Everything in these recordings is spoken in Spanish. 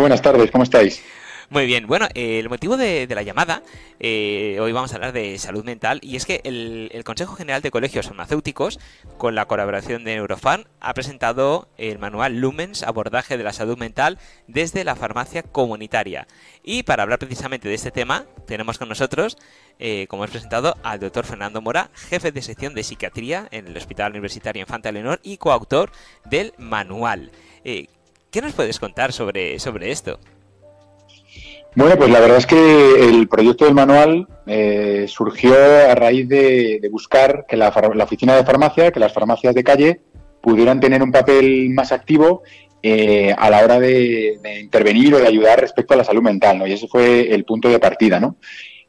buenas tardes, ¿cómo estáis? Muy bien, bueno, eh, el motivo de, la llamada, eh, hoy vamos a hablar de salud mental y es que el, Consejo General de Colegios Farmacéuticos, con la colaboración de Eurofan, ha presentado el manual Lumens, abordaje de la salud mental desde la farmacia comunitaria. Y para hablar precisamente de este tema, tenemos con nosotros, eh, como hemos presentado, al doctor Fernando Mora, jefe de sección de psiquiatría en el Hospital Universitario Infanta Leonor y coautor del manual. ¿Qué nos puedes contar sobre, sobre esto? Bueno, pues la verdad es que el proyecto del manual eh, surgió a raíz de, buscar que la, oficina de farmacia, que las farmacias de calle pudieran tener un papel más activo eh, a la hora de, de, intervenir o de ayudar respecto a la salud mental, ¿no? Y ese fue el punto de partida, ¿no?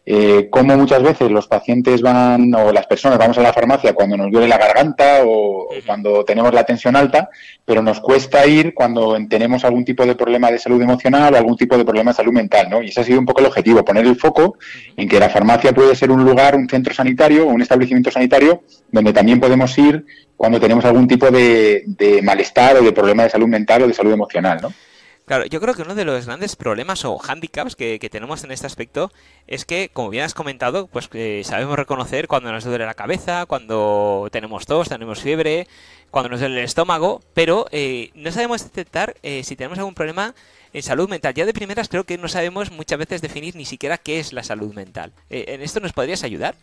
Eh, cómo muchas veces los pacientes van o las personas vamos a la farmacia cuando nos duele la garganta o, cuando tenemos la tensión alta, pero nos cuesta ir cuando tenemos algún tipo de problema de salud emocional o algún tipo de problema de salud mental, ¿no? Y ese ha sido un poco el objetivo, poner el foco en que la farmacia puede ser un lugar, un centro sanitario o un establecimiento sanitario donde también podemos ir cuando tenemos algún tipo de, de malestar o de problema de salud mental o de salud emocional, ¿no? Claro, yo creo que uno de los grandes problemas o hándicaps que, tenemos en este aspecto es que, como bien has comentado, pues eh, sabemos reconocer cuando nos duele la cabeza, cuando tenemos tos, tenemos fiebre, cuando nos duele el estómago, pero eh, no sabemos detectar eh, si tenemos algún problema en salud mental. Ya de primeras creo que no sabemos muchas veces definir ni siquiera qué es la salud mental. ¿En esto nos podrías ayudar?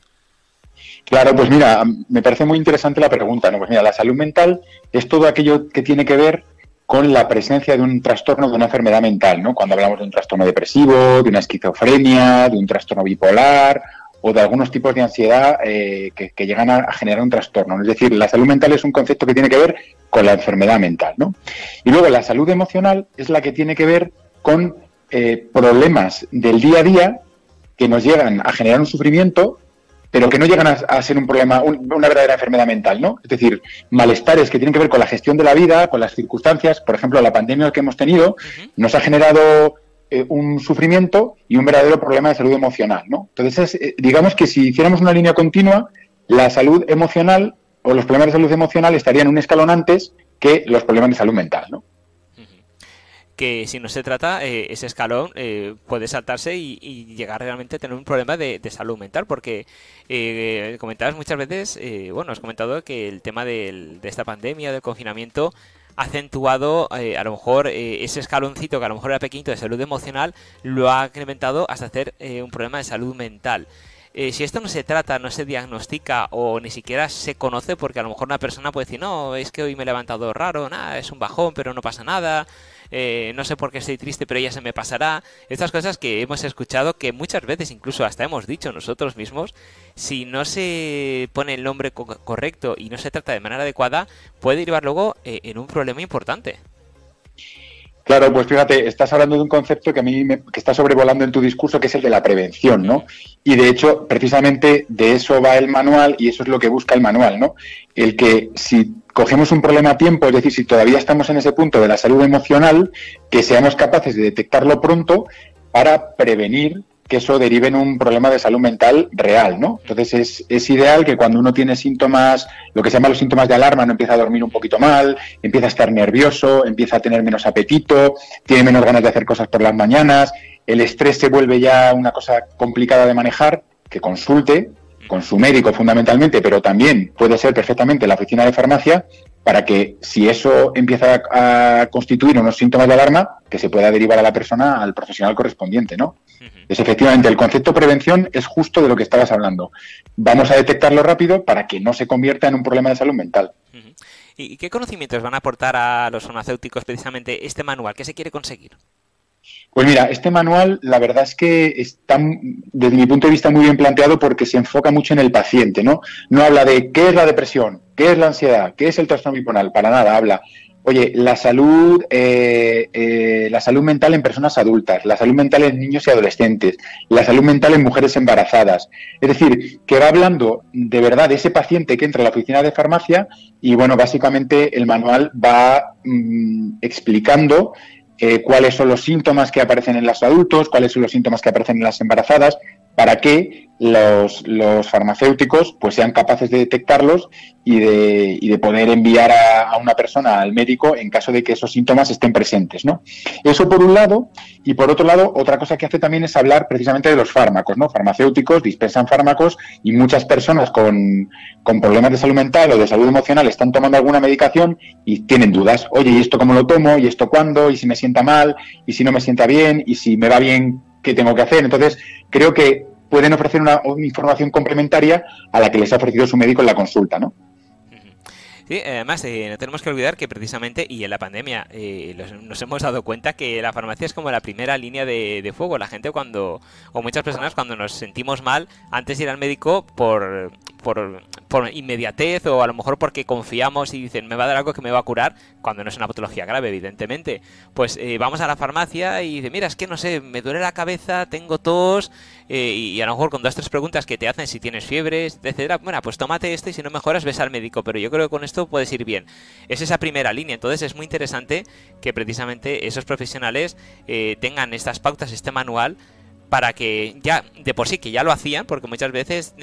Claro, pues mira, me parece muy interesante la pregunta. ¿no? Pues mira, la salud mental es todo aquello que tiene que ver con la presencia de un trastorno de una enfermedad mental, ¿no? Cuando hablamos de un trastorno depresivo, de una esquizofrenia, de un trastorno bipolar o de algunos tipos de ansiedad eh, que, llegan a, generar un trastorno. Es decir, la salud mental es un concepto que tiene que ver con la enfermedad mental, ¿no? Y luego la salud emocional es la que tiene que ver con eh, problemas del día a día que nos llegan a generar un sufrimiento pero que no llegan a, ser un problema, una verdadera enfermedad mental, ¿no? Es decir, malestares que tienen que ver con la gestión de la vida, con las circunstancias, por ejemplo, la pandemia que hemos tenido, nos ha generado eh, un sufrimiento y un verdadero problema de salud emocional, ¿no? Entonces, eh, digamos que si hiciéramos una línea continua, la salud emocional o los problemas de salud emocional estarían un escalón antes que los problemas de salud mental, ¿no? Que si no se trata, eh, ese escalón eh, puede saltarse y, llegar realmente a tener un problema de, salud mental, porque eh, comentabas muchas veces, eh, bueno, has comentado que el tema de esta pandemia, del confinamiento, ha acentuado a lo mejor ese escaloncito que a lo mejor era pequeñito de salud emocional, lo ha incrementado hasta hacer un problema de salud mental. si esto no se trata, no se diagnostica o ni siquiera se conoce, porque a lo mejor una persona puede decir, no, es que hoy me he levantado raro, nada, es un bajón, pero no pasa nada, eh, no sé por qué estoy triste, pero ya se me pasará. Estas cosas que hemos escuchado que muchas veces, incluso hasta hemos dicho nosotros mismos, si no se pone el nombre correcto y no se trata de manera adecuada, puede derivar luego eh, en un problema importante. Claro, pues fíjate, estás hablando de un concepto que a mí me, que está sobrevolando en tu discurso, que es el de la prevención, ¿no? Y de hecho, precisamente de eso va el manual y eso es lo que busca el manual, ¿no? El que si cogemos un problema a tiempo, es decir, si todavía estamos en ese punto de la salud emocional, que seamos capaces de detectarlo pronto para prevenir que eso derive en un problema de salud mental real, ¿no? Entonces es, es, ideal que cuando uno tiene síntomas, lo que se llama los síntomas de alarma, no empieza a dormir un poquito mal, empieza a estar nervioso, empieza a tener menos apetito, tiene menos ganas de hacer cosas por las mañanas, el estrés se vuelve ya una cosa complicada de manejar, que consulte, con su médico fundamentalmente, pero también puede ser perfectamente la oficina de farmacia para que si eso empieza a, constituir unos síntomas de alarma, que se pueda derivar a la persona al profesional correspondiente, ¿no? Es efectivamente, el concepto prevención es justo de lo que estabas hablando. Vamos a detectarlo rápido para que no se convierta en un problema de salud mental. ¿Y qué conocimientos van a aportar a los farmacéuticos precisamente este manual? ¿Qué se quiere conseguir? Pues mira, este manual la verdad es que está, desde mi punto de vista, muy bien planteado porque se enfoca mucho en el paciente, ¿no? No habla de qué es la depresión, qué es la ansiedad, qué es el trastorno bipolar, para nada, habla, oye, la salud, eh, eh, la salud mental en personas adultas, la salud mental en niños y adolescentes, la salud mental en mujeres embarazadas. Es decir, que va hablando de verdad de ese paciente que entra a la oficina de farmacia y, bueno, básicamente el manual va mm, explicando eh, cuáles son los síntomas que aparecen en los adultos, cuáles son los síntomas que aparecen en las embarazadas, para que los, los, farmacéuticos pues sean capaces de detectarlos y de, y de poder enviar a, una persona al médico en caso de que esos síntomas estén presentes, ¿no? Eso por un lado, y por otro lado, otra cosa que hace también es hablar precisamente de los fármacos, ¿no? Farmacéuticos dispensan fármacos y muchas personas con, con problemas de salud mental o de salud emocional están tomando alguna medicación y tienen dudas. Oye, ¿y esto cómo lo tomo? ¿Y esto cuándo? ¿Y si me sienta mal? ¿Y si no me sienta bien? ¿Y si me va bien? ¿Qué tengo que hacer? Entonces, creo que pueden ofrecer una, información complementaria a la que les ha ofrecido su médico en la consulta, ¿no? Sí, además eh, no tenemos que olvidar que precisamente, y en la pandemia, eh, nos hemos dado cuenta que la farmacia es como la primera línea de, de, fuego. La gente cuando, o muchas personas cuando nos sentimos mal, antes de ir al médico por, por, inmediatez o a lo mejor porque confiamos y dicen me va a dar algo que me va a curar, cuando no es una patología grave, evidentemente. Pues eh, vamos a la farmacia y dice, mira, es que no sé, me duele la cabeza, tengo tos, eh, y a lo mejor con dos tres preguntas que te hacen si tienes fiebre, etcétera, bueno, pues tómate esto y si no mejoras ves al médico, pero yo creo que con esto puedes ir bien. Es esa primera línea, entonces es muy interesante que precisamente esos profesionales eh, tengan estas pautas, este manual, para que ya, de por sí que ya lo hacían, porque muchas veces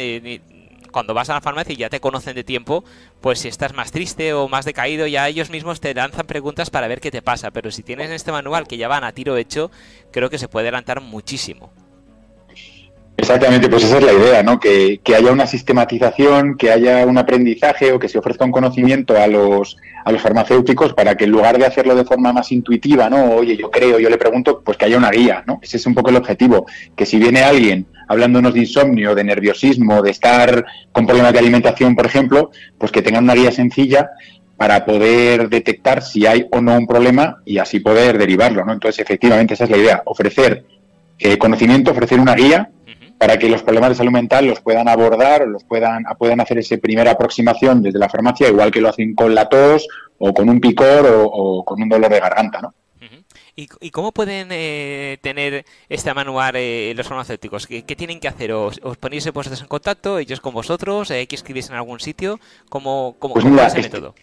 cuando vas a la farmacia y ya te conocen de tiempo, pues si estás más triste o más decaído, ya ellos mismos te lanzan preguntas para ver qué te pasa. Pero si tienes este manual que ya van a tiro hecho, creo que se puede adelantar muchísimo. Exactamente, pues esa es la idea, ¿no? Que, haya una sistematización, que haya un aprendizaje o que se ofrezca un conocimiento a los, a los farmacéuticos para que en lugar de hacerlo de forma más intuitiva, ¿no? Oye, yo creo, yo le pregunto, pues que haya una guía, ¿no? Ese es un poco el objetivo, que si viene alguien hablándonos de insomnio, de nerviosismo, de estar con problemas de alimentación, por ejemplo, pues que tengan una guía sencilla para poder detectar si hay o no un problema y así poder derivarlo, ¿no? Entonces, efectivamente, esa es la idea, ofrecer eh, conocimiento, ofrecer una guía para que los problemas de salud mental los puedan abordar o los puedan, puedan hacer esa primera aproximación desde la farmacia, igual que lo hacen con la tos o con un picor o con un dolor de garganta, ¿no? ¿Y, cómo pueden eh, tener este manual eh, los farmacéuticos? ¿Qué, tienen que hacer? ¿Os, os ponéis vosotros en contacto, ellos con vosotros? ¿Hay que escribirse en algún sitio? ¿Cómo, cómo, pues es el este, método?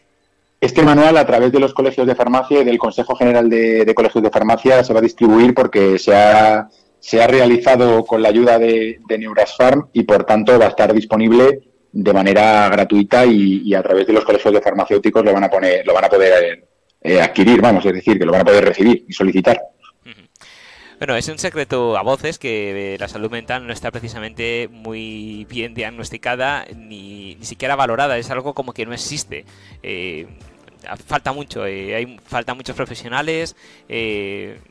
Este manual, a través de los colegios de farmacia y del Consejo General de, Colegios de Farmacia, se va a distribuir porque se ha, se ha realizado con la ayuda de, de Neurasfarm y, por tanto, va a estar disponible de manera gratuita y, y, a través de los colegios de farmacéuticos lo van a poner, lo van a poder eh, adquirir, vamos, es decir, que lo van a poder recibir y solicitar. Bueno, es un secreto a voces que eh, la salud mental no está precisamente muy bien diagnosticada ni, ni siquiera valorada, es algo como que no existe. Eh, falta mucho, hay falta muchos profesionales,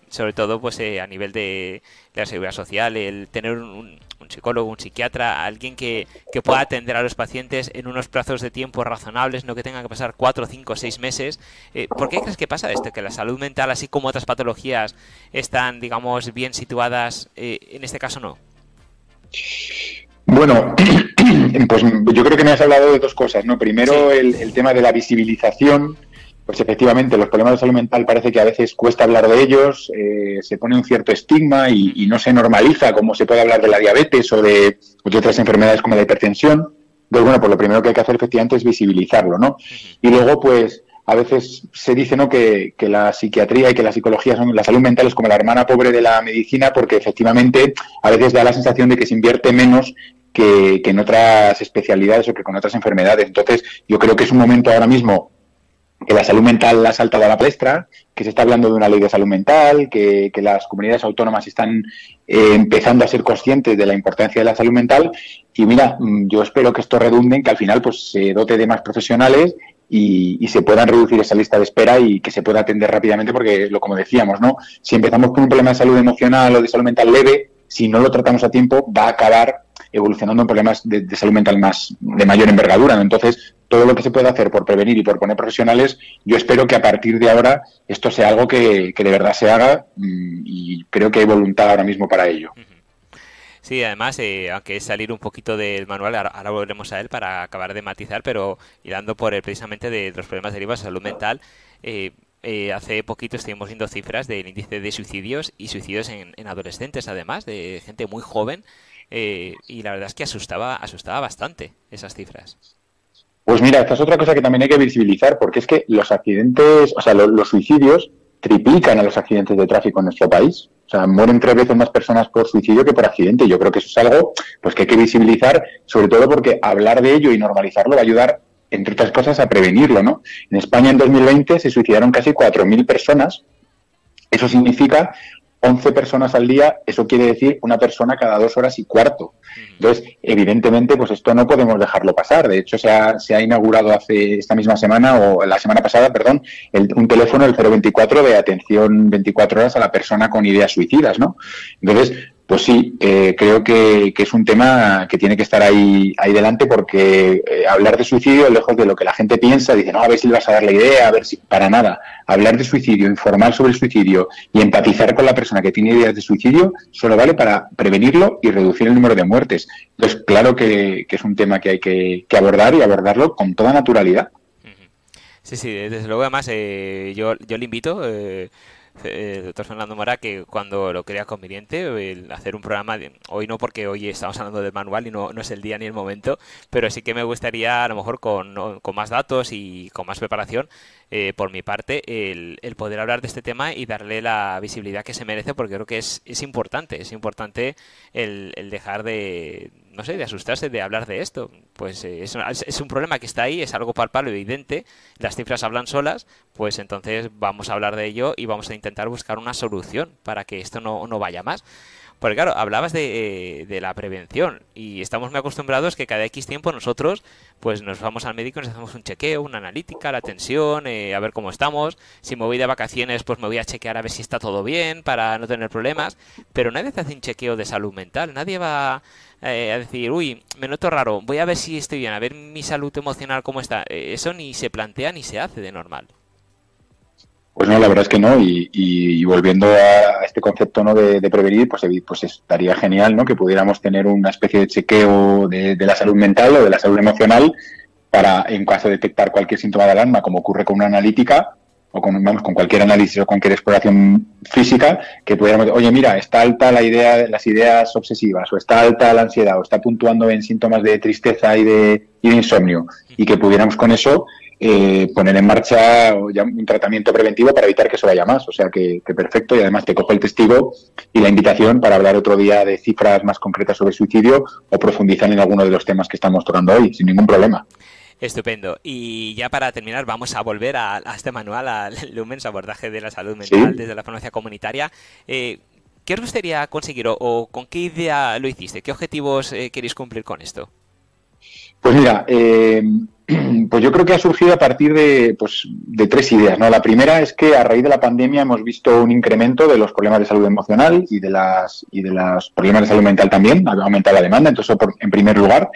sobre todo pues a nivel de, de, la seguridad social, el tener un, psicólogo, un psiquiatra, alguien que, pueda atender a los pacientes en unos plazos de tiempo razonables, no que tenga que pasar cuatro, cinco, seis meses. Eh, ¿Por qué crees que pasa esto? Que la salud mental, así como otras patologías, están, digamos, bien situadas, eh, en este caso no. Bueno, pues yo creo que me has hablado de dos cosas, ¿no? Primero el, el tema de la visibilización pues efectivamente los problemas de salud mental parece que a veces cuesta hablar de ellos, eh, se pone un cierto estigma y, no se normaliza como se puede hablar de la diabetes o de, otras enfermedades como la hipertensión. Entonces, bueno, pues lo primero que hay que hacer efectivamente es visibilizarlo, ¿no? Y luego, pues, a veces se dice ¿no? que, la psiquiatría y que la psicología son la salud mental es como la hermana pobre de la medicina porque efectivamente a veces da la sensación de que se invierte menos que, en otras especialidades o que con otras enfermedades. Entonces yo creo que es un momento ahora mismo que la salud mental ha saltado a la palestra, que se está hablando de una ley de salud mental, que, las comunidades autónomas están eh, empezando a ser conscientes de la importancia de la salud mental. Y mira, mm, yo espero que esto redunde que al final pues se dote de más profesionales y, se puedan reducir esa lista de espera y que se pueda atender rápidamente, porque lo como decíamos, ¿no? Si empezamos con un problema de salud emocional o de salud mental leve, si no lo tratamos a tiempo, va a acabar evolucionando en problemas de, salud mental más de mayor envergadura. Entonces, todo lo que se puede hacer por prevenir y por poner profesionales, yo espero que a partir de ahora esto sea algo que, de verdad se haga mm, y creo que hay voluntad ahora mismo para ello. Sí, además, eh, aunque es salir un poquito del manual, ahora, volveremos a él para acabar de matizar, pero irando por el precisamente de los problemas derivados de salud mental, eh, eh, hace poquito estuvimos viendo cifras del índice de suicidios y suicidios en, en adolescentes, además, de gente muy joven, y la verdad es que asustaba, asustaba bastante esas cifras. Pues mira, esta es otra cosa que también hay que visibilizar, porque es que los accidentes, o sea, los, suicidios triplican a los accidentes de tráfico en nuestro país. O sea, mueren tres veces más personas por suicidio que por accidente. Yo creo que eso es algo pues que hay que visibilizar, sobre todo porque hablar de ello y normalizarlo va a ayudar, entre otras cosas, a prevenirlo, ¿no? En España en 2020 se suicidaron casi 4.000 personas. Eso significa 11 personas al día, eso quiere decir una persona cada dos horas y cuarto. Entonces, evidentemente, pues esto no podemos dejarlo pasar. De hecho, se ha, se ha inaugurado hace esta misma semana, o la semana pasada, perdón, un teléfono, el 024, de atención 24 horas a la persona con ideas suicidas, ¿no? Entonces, pues sí, eh, creo que, es un tema que tiene que estar ahí, ahí delante porque eh, hablar de suicidio, lejos de lo que la gente piensa, dice, no, a ver si le vas a dar la idea, a ver si, para nada. Hablar de suicidio, informar sobre el suicidio y empatizar con la persona que tiene ideas de suicidio solo vale para prevenirlo y reducir el número de muertes. Entonces, claro que, es un tema que hay que, abordar y abordarlo con toda naturalidad. Sí, sí, desde luego además eh, yo, yo le invito el doctor Fernando Mora que cuando lo crea conveniente el hacer un programa, hoy no porque hoy estamos hablando del manual y no, no, es el día ni el momento, pero sí que me gustaría a lo mejor con, con más datos y con más preparación eh, por mi parte, el, el, poder hablar de este tema y darle la visibilidad que se merece, porque creo que es, es importante, es importante el, dejar de, no sé, de asustarse de hablar de esto. Pues eh, es, es, un problema que está ahí, es algo palpable, evidente, las cifras hablan solas, pues entonces vamos a hablar de ello y vamos a intentar buscar una solución para que esto no, no vaya más. Porque claro, hablabas de, de, la prevención y estamos muy acostumbrados que cada X tiempo nosotros pues nos vamos al médico, nos hacemos un chequeo, una analítica, la tensión, eh, a ver cómo estamos. Si me voy de vacaciones pues me voy a chequear a ver si está todo bien para no tener problemas. Pero nadie hace un chequeo de salud mental, nadie va eh, a decir, uy, me noto raro, voy a ver si estoy bien, a ver mi salud emocional cómo está. Eh, eso ni se plantea ni se hace de normal. Pues no, la verdad es que no. Y, volviendo a este concepto ¿no? de, prevenir, pues, pues estaría genial ¿no? que pudiéramos tener una especie de chequeo de, la salud mental o de la salud emocional para, en caso de detectar cualquier síntoma de alarma, como ocurre con una analítica o con, vamos, con cualquier análisis o cualquier exploración física, que pudiéramos, oye, mira, está alta la idea, las ideas obsesivas, o está alta la ansiedad, o está puntuando en síntomas de tristeza y de, y de insomnio, y que pudiéramos con eso eh, poner en marcha ya un tratamiento preventivo para evitar que eso vaya más. O sea que, perfecto y además te cojo el testigo y la invitación para hablar otro día de cifras más concretas sobre suicidio o profundizar en alguno de los temas que estamos tocando hoy, sin ningún problema. Estupendo. Y ya para terminar, vamos a volver a, este manual, al Lumens, abordaje de la salud mental desde la farmacia comunitaria. Eh, ¿Qué os gustaría conseguir o, con qué idea lo hiciste? ¿Qué objetivos eh, queréis cumplir con esto? Pues mira, eh, pues yo creo que ha surgido a partir de, pues, de tres ideas. ¿no? La primera es que a raíz de la pandemia hemos visto un incremento de los problemas de salud emocional y de las y de los problemas de salud mental también. Ha aumentado la demanda, entonces en primer lugar.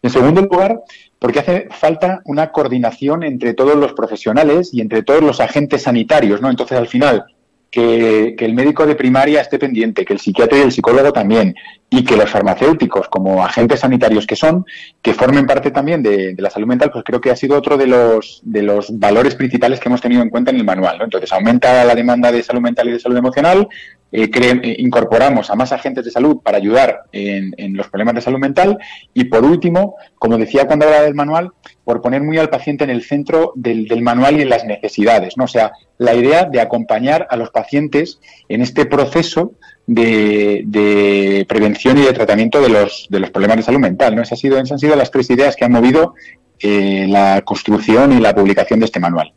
En segundo lugar, porque hace falta una coordinación entre todos los profesionales y entre todos los agentes sanitarios, ¿no? Entonces, al final, que, el médico de primaria esté pendiente, que el psiquiatra y el psicólogo también, y que los farmacéuticos, como agentes sanitarios que son, que formen parte también de, la salud mental, pues creo que ha sido otro de los, de los valores principales que hemos tenido en cuenta en el manual. Entonces, aumenta la demanda de salud mental y de salud emocional, eh, eh, incorporamos a más agentes de salud para ayudar en, los problemas de salud mental y, por último, como decía cuando hablaba del manual, por poner muy al paciente en el centro del, manual y en las necesidades. ¿no? O sea, la idea de acompañar a los pacientes en este proceso de, prevención y de tratamiento de los, de los problemas de salud mental. ¿no? Esas, han sido, han sido las tres ideas que han movido eh, la construcción y la publicación de este manual.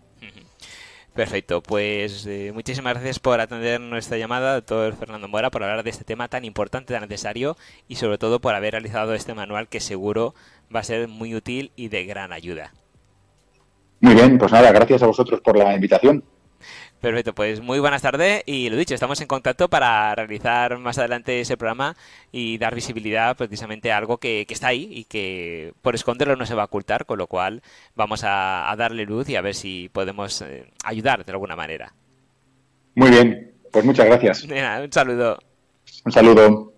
Perfecto, pues eh, muchísimas gracias por atender nuestra llamada, doctor Fernando Mora, por hablar de este tema tan importante, tan necesario y sobre todo por haber realizado este manual que seguro va a ser muy útil y de gran ayuda. Muy bien, pues nada, gracias a vosotros por la invitación. Perfecto, pues muy buenas tardes y lo dicho, estamos en contacto para realizar más adelante ese programa y dar visibilidad precisamente a algo que, está ahí y que por esconderlo no se va a ocultar, con lo cual vamos a, darle luz y a ver si podemos eh, ayudar de alguna manera. Muy bien, pues muchas gracias. un saludo. Un saludo.